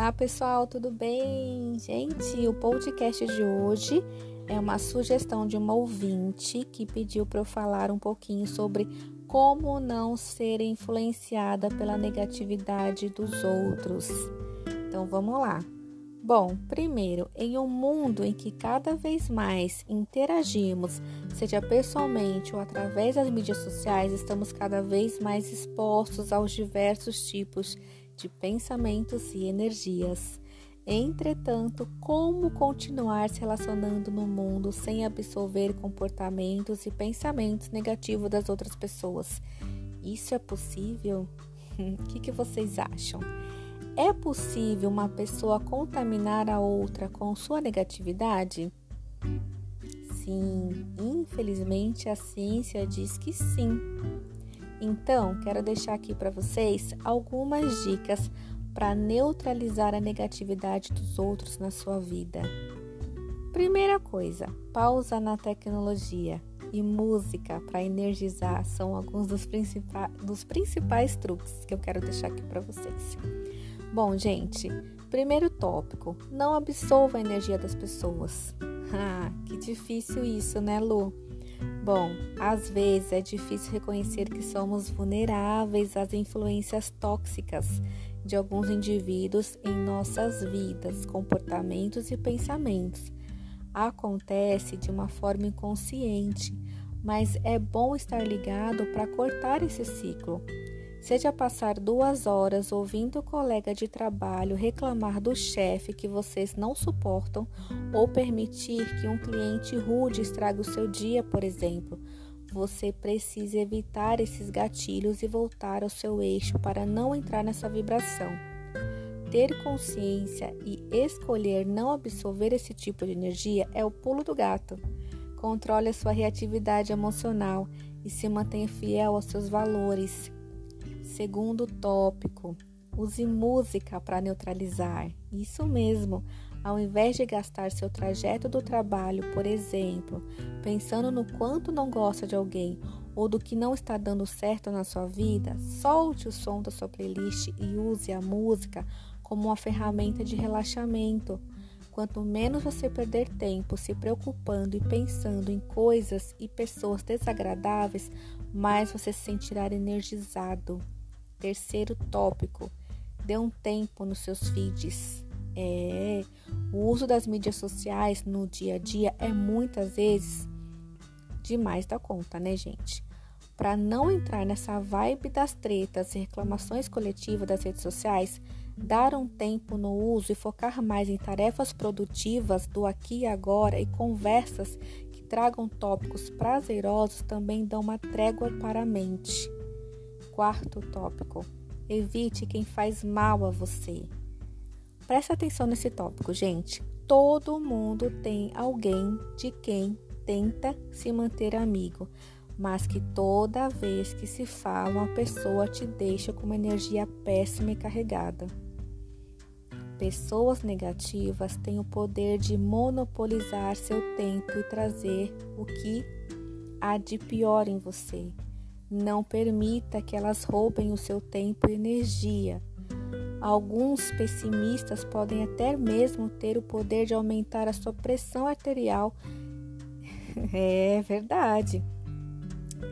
Olá pessoal, tudo bem? Gente, o podcast de hoje é uma sugestão de uma ouvinte que pediu para eu falar um pouquinho sobre como não ser influenciada pela negatividade dos outros. Então vamos lá. Bom, primeiro, em um mundo em que cada vez mais interagimos, seja pessoalmente ou através das mídias sociais, estamos cada vez mais expostos aos diversos tipos de pensamentos e energias. Entretanto, como continuar se relacionando no mundo sem absorver comportamentos e pensamentos negativos das outras pessoas? Isso é possível? O que, que vocês acham? É possível uma pessoa contaminar a outra com sua negatividade? Sim, infelizmente a ciência diz que sim. Então, quero deixar aqui para vocês algumas dicas para neutralizar a negatividade dos outros na sua vida. Primeira coisa, pausa na tecnologia e música para energizar são alguns dos, principais, dos principais truques que eu quero deixar aqui para vocês. Bom, gente, primeiro tópico: não absorva a energia das pessoas. Ah, que difícil isso, né, Lu? Bom, às vezes é difícil reconhecer que somos vulneráveis às influências tóxicas de alguns indivíduos em nossas vidas, comportamentos e pensamentos. Acontece de uma forma inconsciente, mas é bom estar ligado para cortar esse ciclo. Seja passar duas horas ouvindo o colega de trabalho reclamar do chefe que vocês não suportam ou permitir que um cliente rude estrague o seu dia, por exemplo. Você precisa evitar esses gatilhos e voltar ao seu eixo para não entrar nessa vibração. Ter consciência e escolher não absorver esse tipo de energia é o pulo do gato. Controle a sua reatividade emocional e se mantenha fiel aos seus valores. Segundo tópico, use música para neutralizar. Isso mesmo. Ao invés de gastar seu trajeto do trabalho, por exemplo, pensando no quanto não gosta de alguém ou do que não está dando certo na sua vida, solte o som da sua playlist e use a música como uma ferramenta de relaxamento. Quanto menos você perder tempo se preocupando e pensando em coisas e pessoas desagradáveis, mais você se sentirá energizado. Terceiro tópico: dê um tempo nos seus feeds. É, o uso das mídias sociais no dia a dia é muitas vezes demais da conta, né, gente? Para não entrar nessa vibe das tretas e reclamações coletivas das redes sociais, dar um tempo no uso e focar mais em tarefas produtivas do aqui e agora e conversas que tragam tópicos prazerosos também dão uma trégua para a mente. Quarto tópico: evite quem faz mal a você. Preste atenção nesse tópico, gente. Todo mundo tem alguém de quem tenta se manter amigo, mas que toda vez que se fala, uma pessoa te deixa com uma energia péssima e carregada. Pessoas negativas têm o poder de monopolizar seu tempo e trazer o que há de pior em você. Não permita que elas roubem o seu tempo e energia. Alguns pessimistas podem até mesmo ter o poder de aumentar a sua pressão arterial. é verdade.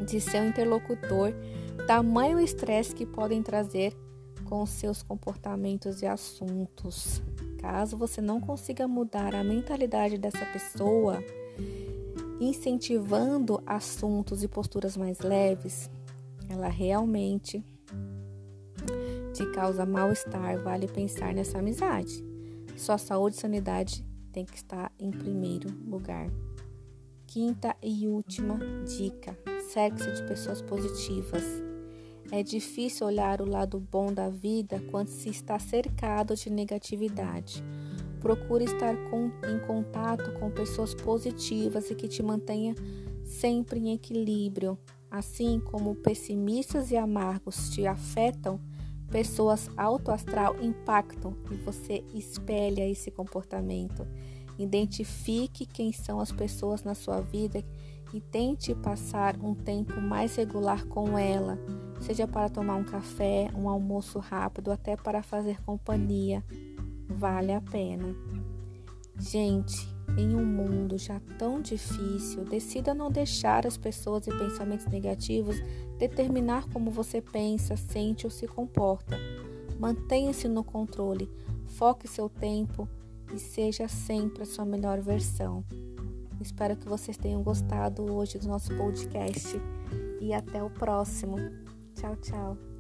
De seu interlocutor, tamanho estresse que podem trazer com seus comportamentos e assuntos. Caso você não consiga mudar a mentalidade dessa pessoa, incentivando assuntos e posturas mais leves, ela realmente te causa mal-estar, vale pensar nessa amizade. Sua saúde e sanidade tem que estar em primeiro lugar. Quinta e última dica: cerque-se de pessoas positivas. É difícil olhar o lado bom da vida quando se está cercado de negatividade. Procure estar com, em contato com pessoas positivas e que te mantenha sempre em equilíbrio. Assim como pessimistas e amargos te afetam, pessoas alto astral impactam e você espelha esse comportamento. Identifique quem são as pessoas na sua vida e tente passar um tempo mais regular com ela, seja para tomar um café, um almoço rápido, até para fazer companhia. Vale a pena. Gente, em um mundo já tão difícil, decida não deixar as pessoas e pensamentos negativos determinar como você pensa, sente ou se comporta. Mantenha-se no controle, foque seu tempo e seja sempre a sua melhor versão. Espero que vocês tenham gostado hoje do nosso podcast e até o próximo. Tchau, tchau.